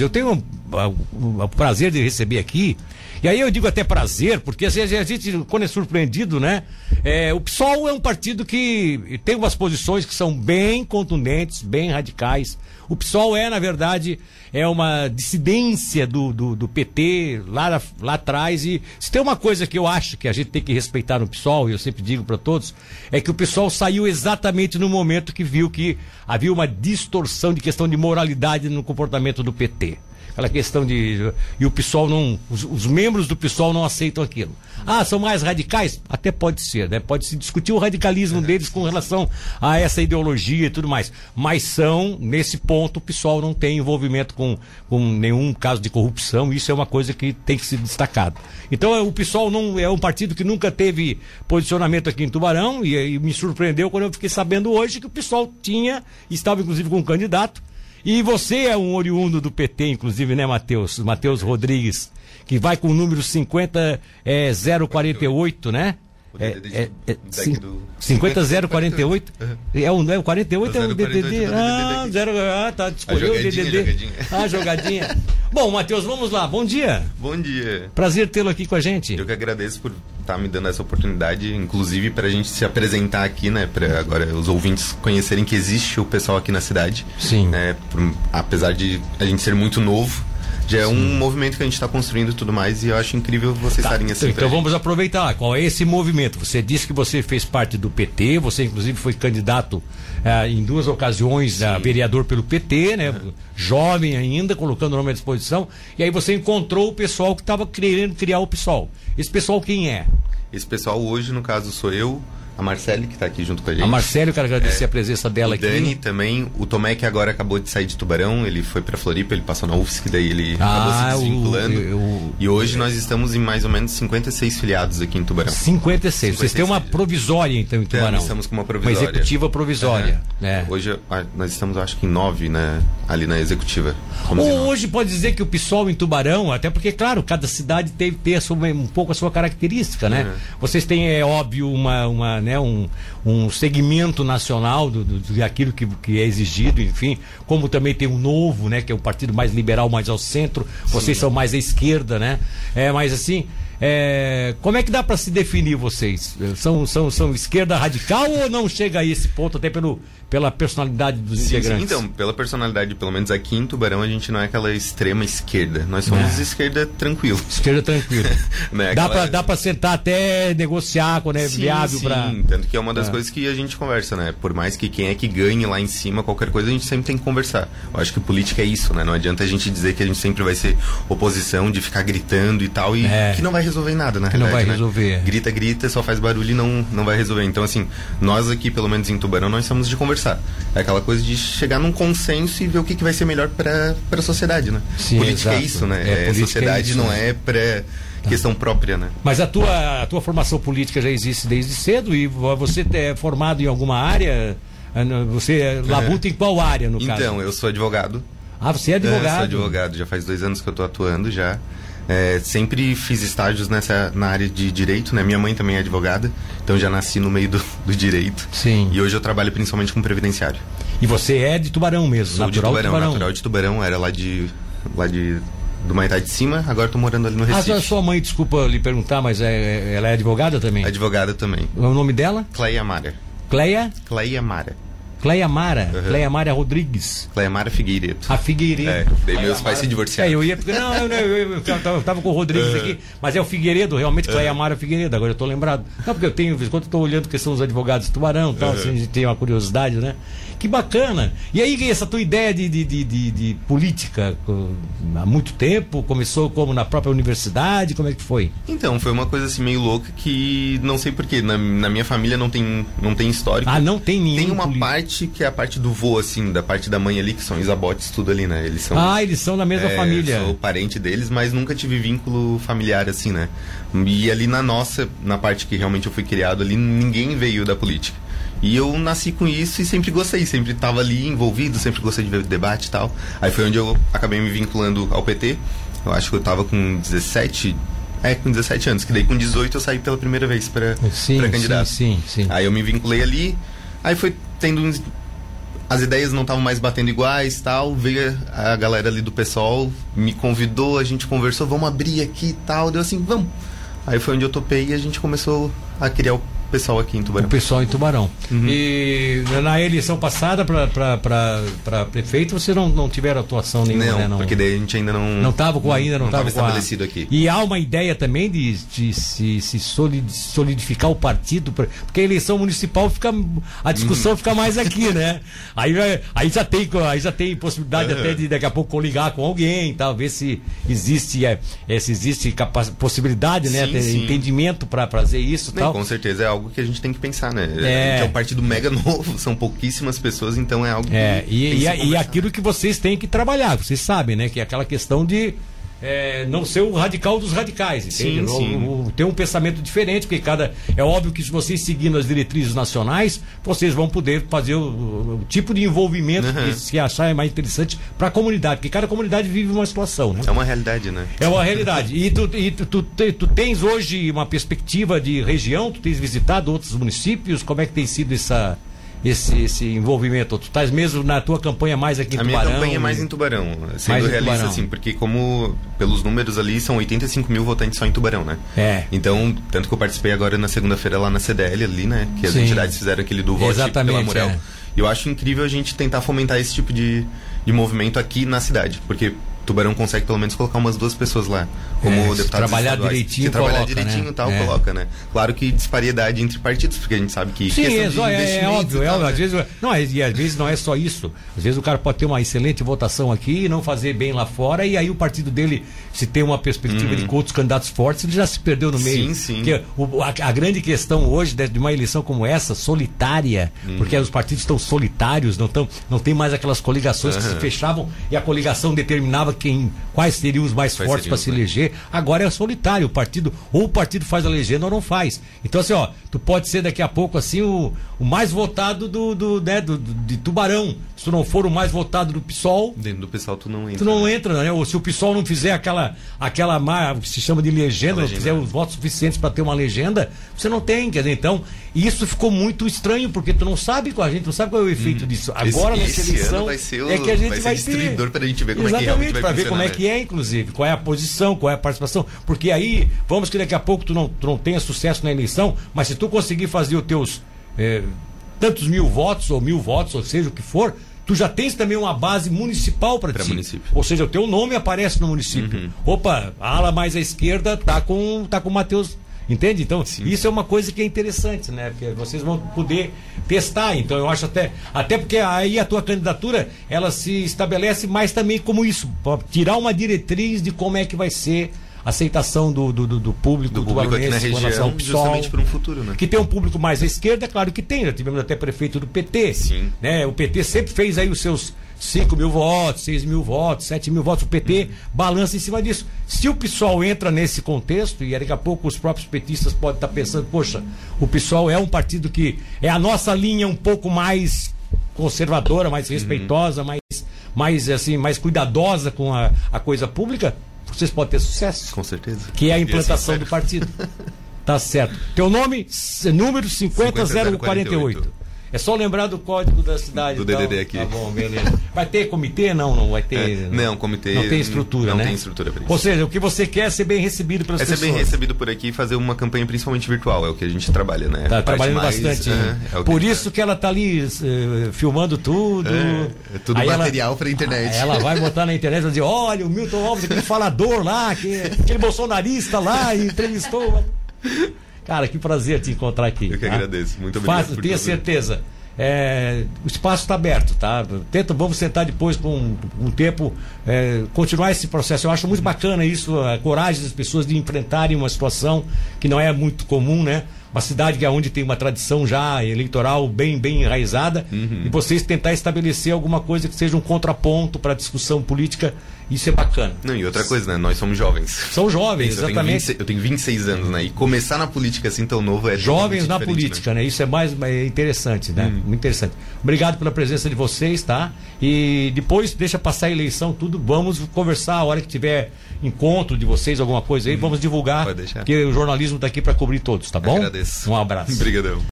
Eu tenho o prazer de receber aqui e aí eu digo até prazer, porque assim, a gente, quando é surpreendido, né? É, o PSOL é um partido que tem umas posições que são bem contundentes, bem radicais. O PSOL é, na verdade, é uma dissidência do, do, do, PT lá, lá atrás. E se tem uma coisa que eu acho que a gente tem que respeitar no PSOL, e eu sempre digo para todos, é que o PSOL saiu exatamente no momento que viu que havia uma distorção de questão de moralidade no comportamento do PT aquela questão de. E o PSOL não. Os, os, membros do PSOL não aceitam aquilo. Ah, são mais radicais? Até pode ser, né? Pode se discutir o radicalismo é. deles com relação a essa ideologia e tudo mais. Mas são, nesse ponto, o PSOL não tem envolvimento com, com nenhum caso de corrupção. Isso é uma coisa que tem que ser destacado. Então, o PSOL não é um partido que nunca teve posicionamento aqui em Tubarão e, e me surpreendeu quando eu fiquei sabendo hoje que o PSOL tinha, estava inclusive com um candidato e você é um oriundo do PT, inclusive, né, Matheus? Matheus Rodrigues, que vai com o número 50048, é, 048, né? É, é, é, 50048? É o, é o 48 é o DDD? Ah, zero, ah, tá, escolheu o DDD. Jogadinha. Ah, jogadinha. Bom, Matheus, vamos lá. Bom dia. Bom dia. Prazer tê-lo aqui com a gente. Eu que agradeço por tá me dando essa oportunidade, inclusive para a gente se apresentar aqui, né? Para agora os ouvintes conhecerem que existe o pessoal aqui na cidade. Sim. Né, por, apesar de a gente ser muito novo, já é Sim. um movimento que a gente está construindo e tudo mais, e eu acho incrível vocês tá, estarem assim. Então, então vamos aproveitar. Qual é esse movimento? Você disse que você fez parte do PT, você inclusive foi candidato eh, em duas ocasiões a vereador pelo PT, né? Uhum. Jovem ainda, colocando o nome à disposição. E aí você encontrou o pessoal que estava querendo criar o PSOL. Esse pessoal quem é? Esse pessoal hoje, no caso, sou eu, a Marcele, que está aqui junto com a gente. A Marcele, eu quero agradecer é, a presença dela o aqui. Dani também. O Tomé, que agora acabou de sair de Tubarão, ele foi para Floripa, ele passou na UFSC, daí ele ah, acabou se desvinculando. O, o, e hoje nós estamos em mais ou menos 56 filiados aqui em Tubarão. 56. 56 Vocês têm uma provisória, então, em Tubarão? Nós estamos com uma provisória. Uma executiva provisória. É. Hoje nós estamos, acho que em nove, né? Ali na executiva. Ou hoje pode dizer que o PSOL em Tubarão, até porque, claro, cada cidade tem, tem sua, um pouco a sua característica, né? Vocês têm, é óbvio, uma, uma, né, um um segmento nacional do, do, daquilo que, que é exigido, enfim, como também tem um novo, né, que é o partido mais liberal, mais ao centro, vocês são mais à esquerda, né? É, mas assim, é, como é que dá para se definir vocês? São, são, são esquerda radical ou não chega a esse ponto até pelo, pela personalidade dos sim, integrantes? Sim, então, pela personalidade, pelo menos aqui em Tubarão, a gente não é aquela extrema esquerda. Nós somos é. esquerda tranquilo. Esquerda tranquilo. né? Dá para dá pra sentar até negociar quando é sim, viável para. Sim, tanto que é uma das é. coisas que a gente conversa, né? Por mais que quem é que ganhe lá em cima, qualquer coisa, a gente sempre tem que conversar. Eu acho que política é isso, né? Não adianta a gente dizer que a gente sempre vai ser oposição, de ficar gritando e tal, e é. que não vai resolver nada, na realidade. Não vai né? resolver. Grita, grita, só faz barulho e não, não vai resolver. Então, assim, nós aqui, pelo menos em Tubarão, nós somos de conversar. É aquela coisa de chegar num consenso e ver o que, que vai ser melhor para a sociedade, né? Sim, política é exato. é isso, né? É, é sociedade é isso, não né? é para tá. questão própria, né? Mas a tua, a tua formação política já existe desde cedo e você é formado em alguma área? Você labuta em qual área, no então, caso? Então, eu sou advogado. Ah, você é advogado? É, sou advogado. Já faz dois anos que eu estou atuando já. É, sempre fiz estágios nessa na área de direito, né? Minha mãe também é advogada, então já nasci no meio do, do direito. Sim. E hoje eu trabalho principalmente com previdenciário. E você é de Tubarão mesmo? Sou natural de Tubarão, Tubarão, natural de Tubarão, era lá de lá de do Maitá de Cima, agora estou morando ali no Recife. Ah, sua mãe, desculpa lhe perguntar, mas é, é, ela é advogada também? Advogada também. O nome dela? Cleia Mara. Cleia? Cleia Mara. Cleia Mara, uhum. Cleia Mara Rodrigues. Cleia Mara Figueiredo. A Figueiredo. É, daí meus pais se divorciaram. É, eu ia. Não, eu, eu, eu, eu, tava com o Rodrigues aqui, mas é o Figueiredo, realmente, Cleia Mara Figueiredo, agora eu tô lembrado. Não, porque eu tenho, quando eu tô olhando que são os advogados do Tubarão, tal, assim, a gente tem uma curiosidade, né? Que bacana. E aí, essa tua ideia de, de, de, de, política há muito tempo? Começou como na própria universidade? Como é que foi? Então, foi uma coisa assim meio louca que não sei porquê. Na, na minha família não tem, não tem histórico. Ah, não tem nenhum. Tem uma político. parte que é a parte do vô, assim, da parte da mãe ali, que são isabotes, tudo ali, né? Eles são. Ah, eles são da mesma é, família. Sou parente deles, mas nunca tive vínculo familiar, assim, né? E ali na nossa, na parte que realmente eu fui criado ali, ninguém veio da política. E eu nasci com isso e sempre gostei, sempre estava ali envolvido, sempre gostei de ver o debate e tal. Aí foi onde eu acabei me vinculando ao PT. Eu acho que eu estava com 17, é, com 17 anos, que daí com 18 eu saí pela primeira vez para candidato. Sim, sim, sim. Aí eu me vinculei ali, aí foi tendo as ideias não estavam mais batendo iguais tal. Veio a galera ali do pessoal, me convidou, a gente conversou, vamos abrir aqui e tal. Deu assim, vamos. Aí foi onde eu topei e a gente começou a criar o pessoal aqui em Tubarão. O pessoal em Tubarão. Uhum. E na eleição passada para prefeito, você não, não tiveram atuação nenhuma, não, né? Não, porque daí a gente ainda não. Não estava com ainda, não estava estabelecido a... aqui. E há uma ideia também de, de se, se solidificar o partido, porque a eleição municipal fica. A discussão uhum. fica mais aqui, né? Aí, aí, já, tem, aí já tem possibilidade uhum. até de daqui a pouco coligar com alguém, tal, ver se existe, é, se existe possibilidade, né? Sim, sim. Entendimento para fazer isso. Não, tal. Com certeza é algo que a gente tem que pensar, né? É, é um partido mega novo, são pouquíssimas pessoas, então é algo é, que. E, e, e aquilo que vocês têm que trabalhar, vocês sabem, né? Que é aquela questão de é, não ser o radical dos radicais, entende? Sim, sim. O, o, ter um pensamento diferente, porque cada. É óbvio que se vocês seguindo as diretrizes nacionais, vocês vão poder fazer o, o, tipo de envolvimento uhum. que se achar é mais interessante para a comunidade, porque cada comunidade vive uma situação, né? É uma realidade, né? É uma realidade. E tu, e tu, tu, tu tens hoje uma perspectiva de região, tu tens visitado outros municípios, como é que tem sido essa esse, esse envolvimento? Tu estás mesmo na tua campanha mais aqui em a Tubarão? A minha campanha é mais em Tubarão, sendo mais realista Tubarão. assim, porque como pelos números ali são 85 mil votantes só em Tubarão, né? É. Então, tanto que eu participei agora na segunda-feira lá na CDL ali, né? Que as Sim. entidades fizeram aquele do voto Exatamente, pela Morel. É. Eu acho incrível a gente tentar fomentar esse tipo de, de movimento aqui na cidade, porque Tubarão consegue pelo menos colocar umas duas pessoas lá, como é, deputados trabalhar estaduais. direitinho, se trabalhar coloca, direitinho né? tal, é. coloca, né? Claro que disparidade entre partidos, porque a gente sabe que Sim, é, é, é, óbvio, é óbvio. Às vezes, não, e às vezes não é só isso. Às vezes o cara pode ter uma excelente votação aqui e não fazer bem lá fora, e aí o partido dele, se tem uma perspectiva uhum. de com outros candidatos fortes, ele já se perdeu no meio. Sim, sim. Porque o, a, a, grande questão hoje de, de, uma eleição como essa, solitária, uhum. porque os partidos estão solitários, não, tão, não tem mais aquelas coligações uhum. que se fechavam e a coligação determinava quem quais quais seriam os mais Quais fortes para se né? eleger. Agora é solitário, o partido, ou o partido faz a legenda ou não faz. Então, assim, ó, tu pode ser daqui a pouco assim o, o mais votado do, do, né, do, do, de Tubarão. Se tu não for o mais votado do PSOL. Dentro do PSOL tu não entra. Tu não né? entra, né? Ou se o PSOL não fizer aquela, aquela que se chama de legenda, legenda, não fizer os votos suficientes para ter uma legenda, você não tem. Quer dizer, então, isso ficou muito estranho, porque tu não sabe com a gente, não sabe qual é o efeito hum. disso. Agora esse, nessa eleição. O, é que a gente vai, vai ter. para a gente ver como Exatamente, é que realmente vai para ver como é que é, inclusive, qual é a posição, qual é a participação. Porque aí, vamos que daqui a pouco tu não, tu não tenha sucesso na eleição, mas se tu conseguir fazer os teus é, tantos mil votos, ou mil votos, ou seja, o que for, tu já tens também uma base municipal para ti. Município. Ou seja, o teu nome aparece no município. Uhum. Opa, a ala mais à esquerda tá com tá com o Matheus Entende? Então, Sim. isso é uma coisa que é interessante, né? Porque vocês vão poder testar. Então, eu acho até. Até porque aí a tua candidatura ela se estabelece mais também como isso. Tirar uma diretriz de como é que vai ser aceitação do, do, do público do, do público aqui na região, PSOL, justamente para um futuro, né? Que tem um público mais à esquerda, claro que tem, já tivemos até prefeito do PT. Sim. Né? O PT sempre fez aí os seus 5 mil votos, 6 mil votos, 7 mil votos, o PT uhum. balança em cima disso. Se o PSOL entra nesse contexto, e daqui a pouco os próprios petistas podem estar pensando, poxa, o PSOL é um partido que é a nossa linha um pouco mais conservadora, mais uhum. respeitosa, uhum. mais, mais, assim, mais cuidadosa com a, a coisa pública, vocês podem ter sucesso. Com certeza. Que é a implantação do partido. tá certo. Teu nome, número 50048. É só lembrar do código da cidade. Do DDD aqui. Tá bom, beleza. Vai ter comitê? Não, não vai ter. É, não, comitê. Não tem estrutura, não né? Não tem estrutura para isso. Ou seja, o que você quer é ser bem recebido pelas é pessoas. É ser bem recebido por aqui e fazer uma campanha principalmente virtual, é o que a gente trabalha, né? Tá trabalhando mais, bastante. É, é por isso que ela tá ali uh, filmando tudo. É, é tudo Aí material para internet. Ela vai botar na internet e dizer: olha, o Milton Alves, aquele falador lá, que, aquele bolsonarista lá, e entrevistou. Cara, que prazer te encontrar aqui. Eu que tá? agradeço. Muito obrigado. Faz, tenha certeza. É, o espaço está aberto, tá? Tenta, vamos sentar depois com um, um tempo, é, continuar esse processo. Eu acho muito bacana isso, a coragem das pessoas de enfrentarem uma situação que não é muito comum, né? Uma cidade que é onde tem uma tradição já eleitoral bem, bem enraizada, uhum. e vocês tentar estabelecer alguma coisa que seja um contraponto para a discussão política isso é bacana. Não, e outra coisa, né? Nós somos jovens. São jovens, Isso, exatamente. Eu tenho, 26, eu tenho 26 anos, né? E começar na política assim tão novo é Jovens na política, né? né? Isso é mais é interessante, né? Hum. Muito interessante. Obrigado pela presença de vocês, tá? E depois deixa passar a eleição, tudo. Vamos conversar a hora que tiver encontro de vocês, alguma coisa aí, hum. vamos divulgar. Pode deixar. Porque o jornalismo está aqui para cobrir todos, tá bom? Agradeço. Um abraço. Obrigadão.